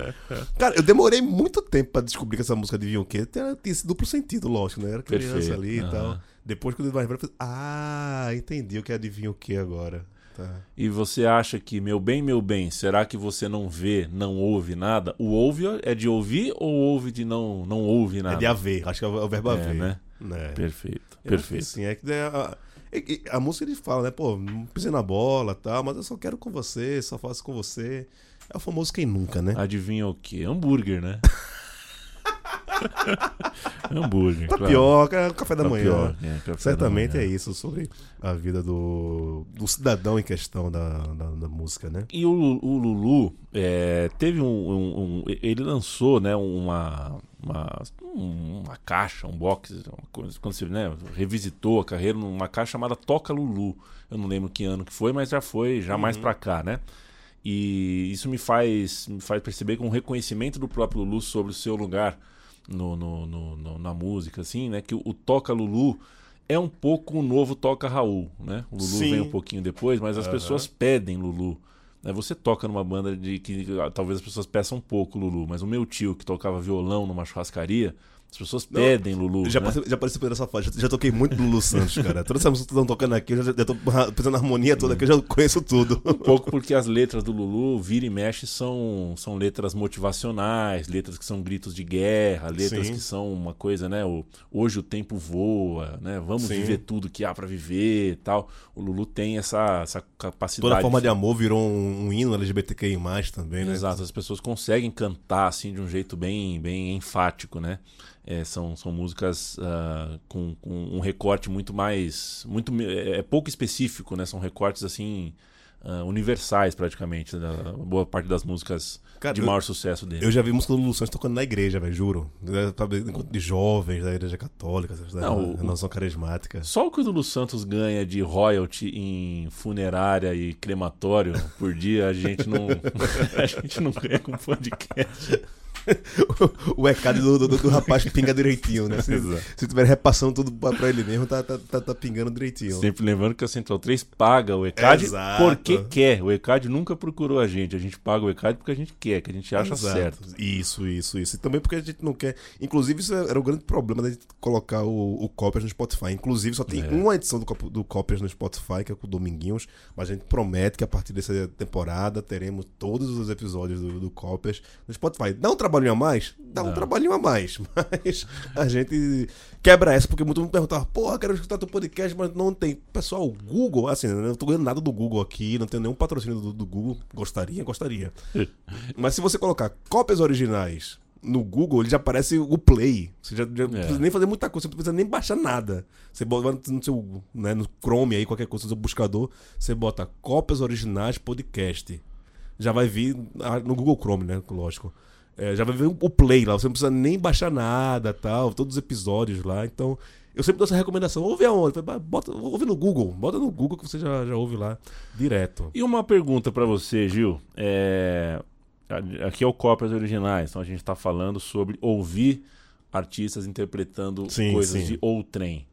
Cara, eu demorei muito tempo pra descobrir que essa música adivinha o quê? Tinha, tinha esse duplo sentido, lógico, né? Era criança Perfeito, ali e aham. tal. Depois, quando eu mais velho, eu falei, ah, entendi o que é adivinha o quê agora. Tá. E você acha que, meu bem, meu bem, será que você não vê, não ouve nada? O ouve é de ouvir ou ouve de não, não ouve nada? É de haver, acho que é o, é verbo É, haver. né? né? Perfeito, Eu acho que perfeito. Sim, é que a, e- e a música ele fala, né? Pô, não pisei na bola tal, mas eu só quero com você, só faço com você. É o famoso quem nunca, né? Adivinha o quê? Hambúrguer, né? Hambúrguer. claro. Tapioca, café da manhã. Tapioca, é, café da Certamente manhã. é isso sobre a vida do, do cidadão em questão da, da, da música, né? E o, o Lulu é, teve um, um- um- Ele lançou, né, uma. Uma, um- uma caixa, um box, uma coisa, quando você né, revisitou a carreira numa caixa chamada Toca Lulu. Eu não lembro que ano que foi, mas já foi, já mais pra cá, né? E isso me faz, me faz perceber que um reconhecimento do próprio Lulu sobre o seu lugar no, no- no- na música, assim, né? Que o, o Toca Lulu é um pouco o novo Toca Raul, né? O Lulu Sim. vem um pouquinho depois, mas as pessoas pedem Lulu. Né? Você toca numa banda de que ah, talvez as pessoas peçam um pouco Lulu, mas o meu tio que tocava violão numa churrascaria, as pessoas pedem Lulu. Já, né? participei, já participei dessa fase, já, já toquei muito Lulu Santos, cara. Todas essas músicas que estão tocando aqui, eu já, já tô pensando na harmonia toda aqui, eu já conheço tudo. Um pouco porque as letras do Lulu, vira e mexe, são, são letras motivacionais, letras que são gritos de guerra, letras Sim. que são uma coisa, né? O, hoje o tempo voa, né? Vamos Sim. viver tudo que há pra viver e tal. O Lulu tem essa, essa capacidade. Toda forma de amor virou um, um hino LGBTQI+, também, né? Exato, as pessoas conseguem cantar assim de um jeito bem, bem enfático, né? É, são, são músicas ah, com, com um recorte muito mais. muito é, é pouco específico, né? São recortes assim. ah, universais praticamente, da boa parte das músicas Cara, de eu- maior sucesso dele. Eu já vi música do Lulu Santos tocando na igreja, velho, juro. Né, Encontro de jovens da igreja católica, da Não, o- renovação carismática. Só o que o Lulu Santos ganha de royalty em funerária e crematório por dia, a gente não, a gente não ganha com podcast. o ECAD do, do, do rapaz pinga direitinho, né? Se, se tiver repassando tudo pra, ele mesmo, tá, tá, tá, tá pingando direitinho. Sempre lembrando que a Central 3 paga o ECAD Exato. porque quer. O ECAD nunca procurou a gente. A gente paga o ECAD porque a gente quer, que a gente acha Exato. certo. Isso, isso, isso. E também porque a gente não quer. Inclusive, isso era o grande problema da gente colocar o, o Copias no Spotify. Inclusive, só tem É. uma edição do, do Copias no Spotify, que é com o Dominguinhos. Mas a gente promete que a partir dessa temporada teremos todos os episódios do, do Copias no Spotify. Dá um trabalhinho a mais? Dá um Não. trabalhinho a mais. Mas a gente quebra essa, porque muito mundo perguntava, porra, quero escutar teu podcast, mas não tem. Pessoal, o Google, assim, eu não tô ganhando nada do Google aqui, não tenho nenhum patrocínio do, do Google. Gostaria, gostaria. Mas se você colocar cópias originais no Google, ele já aparece o Play. Você já, já não precisa nem fazer muita coisa, você não precisa nem baixar nada. Você bota no seu, né, no Chrome aí, qualquer coisa, no seu buscador, você bota cópias originais podcast. Já vai vir ah, no Google Chrome, né? Lógico. É, já vai vir o Play lá, você não precisa nem baixar nada, tal, todos os episódios lá. Então, eu sempre dou essa recomendação. Ouve aonde? Bota, ouve no Google. Bota no Google que você já, já ouve lá direto. E uma pergunta pra você, Gil. É, Aqui é o Cópias Originais, então a gente tá falando sobre ouvir artistas interpretando Sim, coisas sim. de outrem.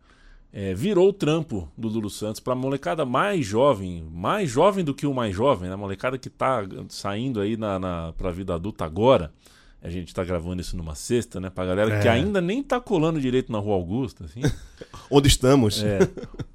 É, virou o trampo do Lulu Santos pra molecada mais jovem, mais jovem do que o mais jovem, né? A molecada que tá saindo aí na, na, pra vida adulta agora. A gente tá gravando isso numa sexta, né? Pra galera que É. ainda nem tá colando direito na Rua Augusta, assim. Onde estamos? É.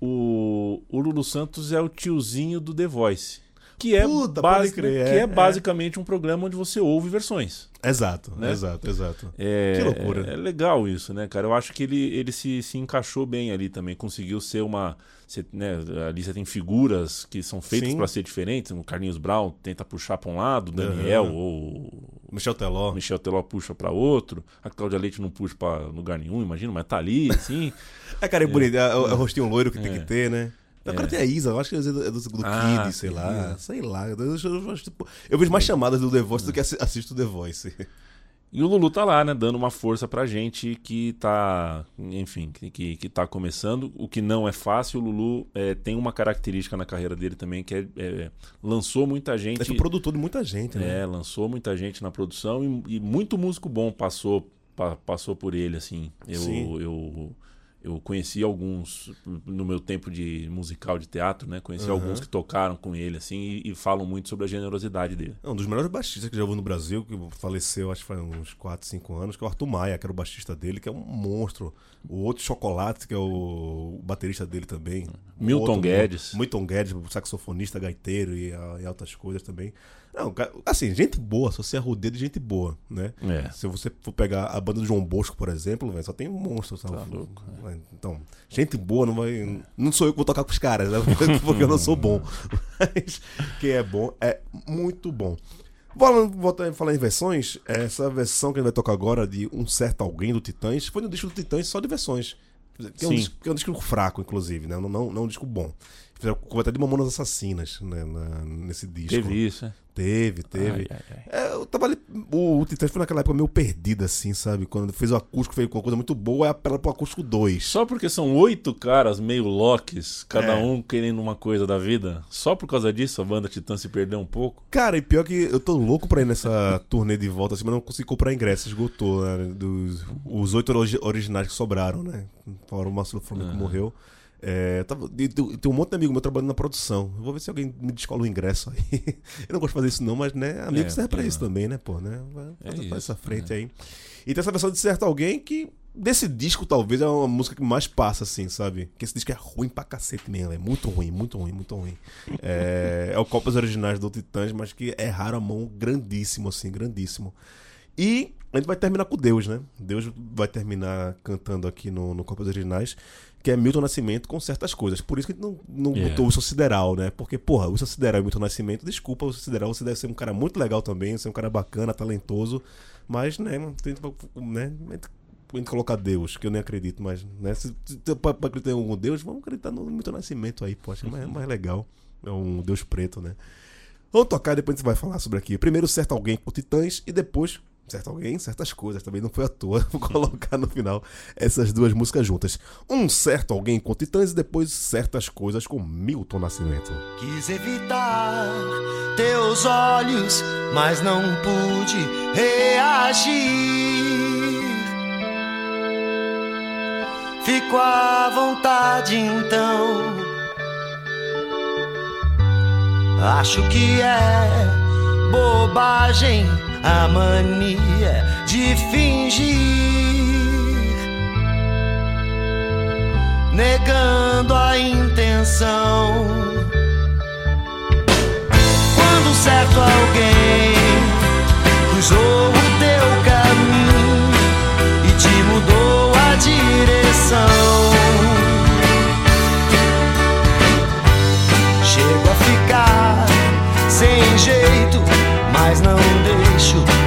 O, o Lulu Santos é o tiozinho do The Voice. Que é, Puta, basi- pode crer, que é, é é. basicamente um programa onde você ouve versões. Exato, Né? exato, exato. É, Que loucura. É, legal isso, né, cara? Eu acho que ele, ele se, se encaixou bem ali também. Conseguiu ser uma. você, né, ali você tem figuras que são feitas para ser diferentes. O Carlinhos Brown tenta puxar para um lado, o Daniel Aham. ou Michel Teló. Michel Teló puxa para outro. A Cláudia Leite não puxa para lugar nenhum, imagina, mas tá ali, assim. É, cara, é bonito. É, o- é o rostinho loiro que tem É. que ter, né? Agora tem a Isa, eu acho que é do, é do, Ah, Kid, sei lá. é. Sei lá. Eu, eu- eu- tipo, eu vejo mais chamadas do The Voice do que assi- assisto The Voice. E o Lulu tá lá, né, dando uma força pra gente que tá, enfim, que, que, tá começando. O que não é fácil, o Lulu é, tem uma característica na carreira dele também, que é, é, lançou muita É gente. tipo produtor de muita gente, né? É, lançou muita gente na produção e, e muito músico bom passou, pa- passou por ele, assim. Eu, Sim. eu, eu conheci alguns no meu tempo de musical de teatro, né? Conheci Aham. alguns que tocaram com ele, assim, e, e falam muito sobre a generosidade dele. É um dos melhores baixistas que já houve no Brasil, que faleceu acho que faz uns 4, 5 anos, que é o Arthur Maia, que era o baixista dele, que é um monstro. O outro Chocolate, que é o baterista dele também. Milton outro, Guedes. Milton Guedes, saxofonista, gaiteiro e, e altas coisas também. Não, assim, gente boa, só se arrudeia de gente boa, né? É. Se você for pegar a banda do João Bosco, por exemplo, velho, só tem um monstro, sabe? Tá louco, Então, gente boa não vai. Não sou eu que vou tocar com os caras, né? Porque eu não sou bom. Mas quem é bom é muito bom. Voltando a falar em versões, essa versão que a gente vai tocar agora de Um Certo Alguém do Titãs foi no disco do Titãs só de versões. Que é um, disco, que é um disco fraco, inclusive, né? Não, não, não um disco bom. Fizeram cover até de Mamonas Assassinas né? Na- nesse disco. Teve isso, né? Teve, teve. Ai, ai, ai. É, eu tava ali. O, o Titãs foi naquela época meio perdido, assim, sabe? Quando fez o acústico, fez uma coisa muito boa, aí apela pro acústico 2. Só porque são oito caras meio locks, cada É. um querendo uma coisa da vida, só por causa disso a banda Titã se perdeu um pouco. Cara, e pior que eu tô louco pra ir nessa turnê de volta, assim, mas não consegui comprar ingresso, esgotou, né? Dos, os oito origi- originais que sobraram, né? Fora o Marcelo Flamengo que morreu. É, tava, tem tem um monte de amigo meu trabalhando na produção. Eu vou ver se alguém me descola o ingresso aí. eu não gosto de fazer isso, não, mas né, amigo É, serve pra é. isso também, né, pô, né? Vai, É faz- faz essa frente aí. E tem essa versão de certo alguém que. Desse disco, talvez, é uma música que mais passa, assim, sabe? Que esse disco é ruim pra cacete mesmo. É muito ruim, muito ruim, muito ruim. É, é o Copas Originais do Titãs, mas que erraram a mão grandíssimo, assim, grandíssimo. E a gente vai terminar com Deus, né? Deus vai terminar cantando aqui no, no Copas Originais, que é Milton Nascimento com certas coisas. Por isso que a gente não, não Yeah. botou o Wilson Sideral, né? Porque, porra, o Wilson Sideral e o Milton Nascimento, desculpa, o Wilson Sideral, você deve ser um cara muito legal também, você é um cara bacana, talentoso, mas, né, tem né, a gente colocar Deus, que eu nem acredito, mas, né, se, se pra, pra acreditar em algum Deus, vamos acreditar no Milton Nascimento aí, pô, acho mais, mais legal. É um Deus preto, né? Vamos tocar, depois a gente vai falar sobre aqui. Primeiro, certo alguém com Titãs e depois, certo alguém, certas coisas. Também não foi à toa. Vou colocar no final essas duas músicas juntas. Um certo alguém com Titãs e depois certas coisas com Milton Nascimento. Quis evitar teus olhos, mas não pude reagir. Fico à vontade então. Acho que é bobagem a mania de fingir. Negando a intenção. Quando certo alguém cruzou o teu caminho e te mudou a direção, chego a ficar sem jeito, não deixo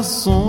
existiria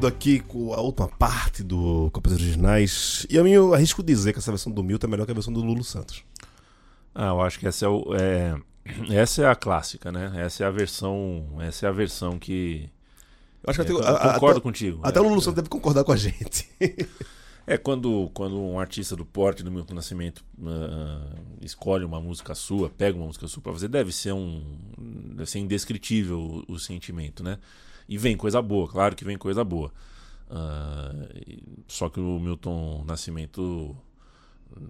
Voltando aqui com a última parte do Copas Originais. E a mim eu arrisco dizer que essa versão do Milton é melhor que a versão do Lulu Santos. Ah, eu acho que essa é, o, é- essa é a clássica, né? Essa é a versão, essa é a versão que Eu acho que É, até, eu concordo até- contigo. Até É, o Lulu Santos deve concordar com a gente. É quando, quando um artista do porte do Milton Nascimento ah, escolhe uma música sua, pega uma música sua pra fazer, deve ser um. Deve ser indescritível o, o sentimento, né? E vem coisa boa, claro que vem coisa boa. E- só que o Milton Nascimento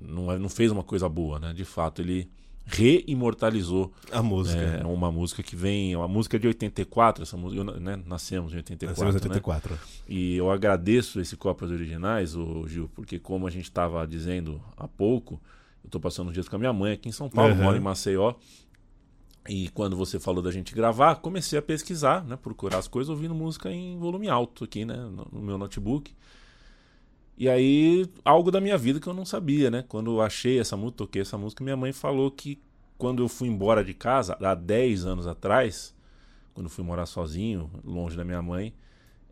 não, é- não fez uma coisa boa, né? De fato, ele reimortalizou A música. é, uma música que vem. Uma música de 84, essa música, né? Nascemos em 84. Nasceu em né? 84. E eu agradeço esse Copas Originais, o Gil, porque como a gente estava dizendo há pouco, eu estou passando os dias com a minha mãe aqui em São Paulo, Uhum. moro em Maceió. E quando você falou da gente gravar, comecei a pesquisar, né, procurar as coisas, ouvindo música em volume alto aqui, né, no, no meu notebook. E aí, algo da minha vida que eu não sabia, né? Quando eu achei essa música, toquei essa música, minha mãe falou que quando eu fui embora de casa, há 10 anos atrás, quando eu fui morar sozinho, longe da minha mãe,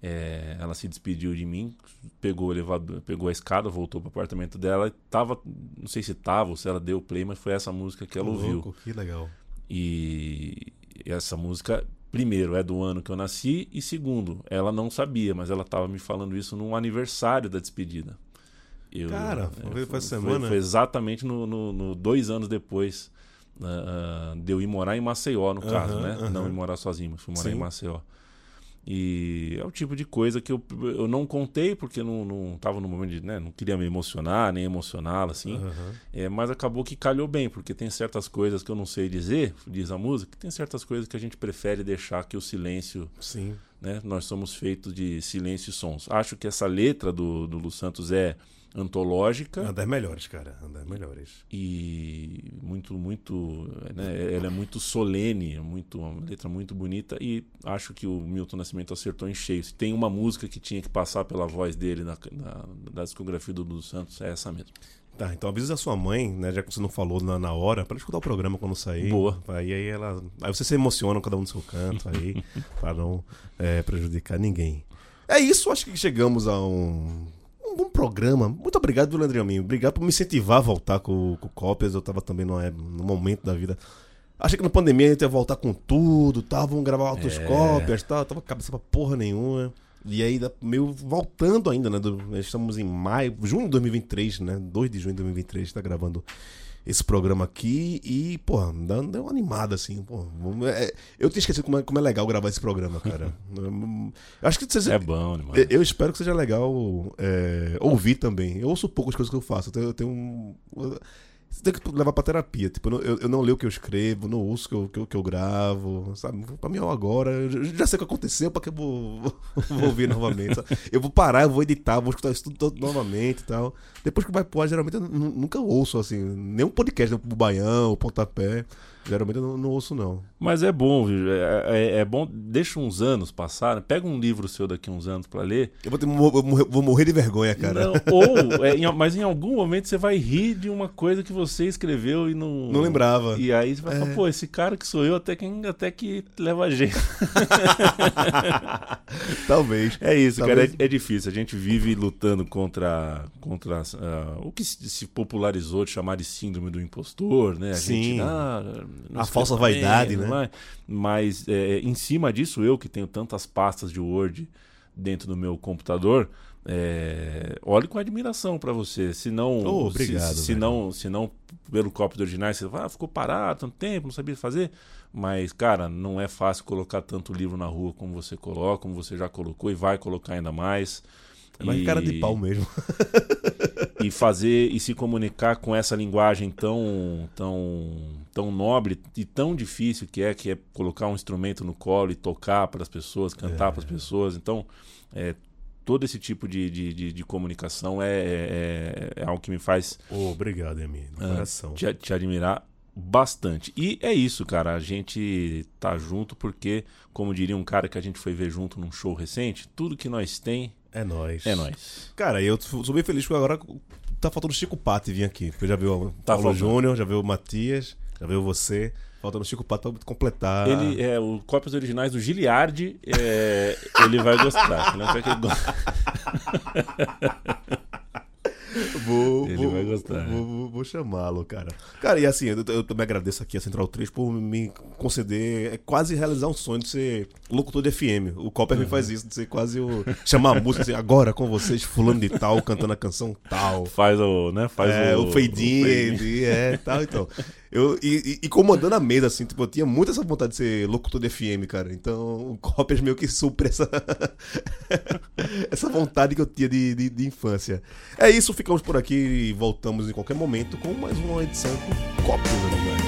É, ela se despediu de mim, pegou o elevador, pegou a escada, voltou pro apartamento dela e tava, não sei se tava ou se ela deu play, mas foi essa música que ela ouviu. Louco, que legal. E essa música, primeiro, é do ano que eu nasci, e segundo, ela não sabia, mas ela tava me falando isso no aniversário da despedida. Eu, Cara, foi- foi essa semana? Foi, exatamente no, no- no dois anos depois ah, de eu ir morar em Maceió, no caso, né? Não ir morar sozinho, mas fui morar Sim. em Maceió. E é o tipo de coisa que eu, eu não contei, porque não, não tava no momento de. Né, não queria me emocionar, nem emocioná-la, assim. Aham. É, mas acabou que calhou bem, porque tem certas coisas que eu não sei dizer, diz a música, tem certas coisas que a gente prefere deixar que o silêncio, Sim. né? Nós somos feitos de silêncio e sons. Acho que essa letra do, do Lu Santos é antológica Uma das melhores, cara. Uma das melhores. e muito, muito, né? Ela é muito solene, muito, uma letra muito bonita e acho que o Milton Nascimento acertou em cheio. Se tem uma música que tinha que passar pela voz dele na, na, da discografia do Lu Santos, é essa mesmo. Tá, então avisa a sua mãe, né? Já que você não falou na, na hora, pra ela escutar o programa quando sair. Boa. Aí, aí ela. Aí você se emociona cada um no seu canto aí, pra não é, prejudicar ninguém. É isso, acho que chegamos a um. Um bom programa. Muito obrigado, viu, Leandrinho Minho? Obrigado por me incentivar a voltar com, com cópias. Eu tava também numa, no momento da vida. Achei que na pandemia a gente ia voltar com tudo, tá? Vamos gravar outras É. cópias, tá? Tava cabeça pra porra nenhuma. E aí, meio voltando ainda, né? do- estamos em maio, junho de 2023, né? 2 de junho de 2023, tá gravando esse programa aqui. E, pô, dá- deu uma animada, assim. Pô, é- eu tinha esquecido como é, como é legal gravar esse programa, cara. Eu acho que vocês. É bom? Eu- Eu espero que seja legal é, ouvir também. Eu ouço poucas coisas que eu faço. Eu tenho, eu tenho um. Você tem que levar pra terapia. Tipo, eu eu, não leio o que eu escrevo, não ouço o que eu, que eu, que eu gravo, sabe? Pra mim é agora. Eu já- sei o que aconteceu, pra que eu vou, vou ouvir novamente. sabe? Eu vou parar, eu vou editar, vou escutar isso tudo, novamente e tal. Depois que vai pôr, geralmente eu nu- nunca ouço, assim, nenhum podcast, né? o Baião, o Pontapé. Geralmente eu não, não ouço, não. Mas é bom, viu? É, é- é bom. Deixa uns anos passarem. Pega um livro seu daqui uns anos pra ler. Eu vou, ter- vou morrer, vou morrer de vergonha, cara. Não, ou, é, em- mas em algum momento você vai rir de uma coisa que você escreveu e não. Não lembrava. E aí você vai falar, É. pô, esse cara que sou eu até que, até que leva jeito. Talvez. É isso, Talvez- cara. É, é difícil. A gente vive lutando contra, contra ah, o que se popularizou de chamar de síndrome do impostor, né? A Sim. gente, ah, A falsa bem, vaidade, né? vai. Mas é, em cima disso, eu que tenho tantas pastas de Word dentro do meu computador, é, olhe com admiração pra você. Se não, Oh, obrigado, se, se não, se não pelo cópia originais, você fala, ah, ficou parado tanto tempo, não sabia fazer. Mas, cara, não é fácil colocar tanto livro na rua como você coloca, como você já colocou e vai colocar ainda mais. É mais E- cara de pau mesmo. e fazer e se comunicar com essa linguagem tão tão tão nobre e tão difícil que é que é colocar um instrumento no colo e tocar para as pessoas cantar para as pessoas então é, todo esse tipo de, de, de, de comunicação é, é, é algo que me faz Oh, obrigado, Emi. De ah, coração. te, te admirar bastante e é isso cara a gente tá junto porque como diria um cara que a gente foi ver junto num show recente tudo que nós tem É nóis. é nós Cara, eu sou bem feliz porque agora tá faltando o Chico Patti vir aqui. Porque já vi o Tá Paulo. Júnior, já vi o Matias, já vi você. Faltando o Chico Patti pra completar. Ele é o cópias originais do Giliardi, é, ele vai gostar. É um que ele gosta. Vou, Ele vou- vai gostar, Vou, vou- vou chamá-lo, cara. Cara, e assim, eu, eu também agradeço aqui a Central 3 por me conceder, é quase realizar um sonho de ser locutor de FM. O Copper me faz isso, de ser quase o. chamar a música, assim, agora com vocês, fulano de tal, cantando a canção tal. Faz o, né? Faz é, o, o fade-in, fade-in. é, tal, então. Eu, e, e- comandando a mesa, assim, tipo, eu tinha muito essa vontade de ser locutor de FM, cara. Então, o Copias meio que supre essa, essa vontade que eu tinha de, de, de infância. É isso, ficamos por aqui e voltamos em qualquer momento com mais uma edição Copias originais. Um abraço.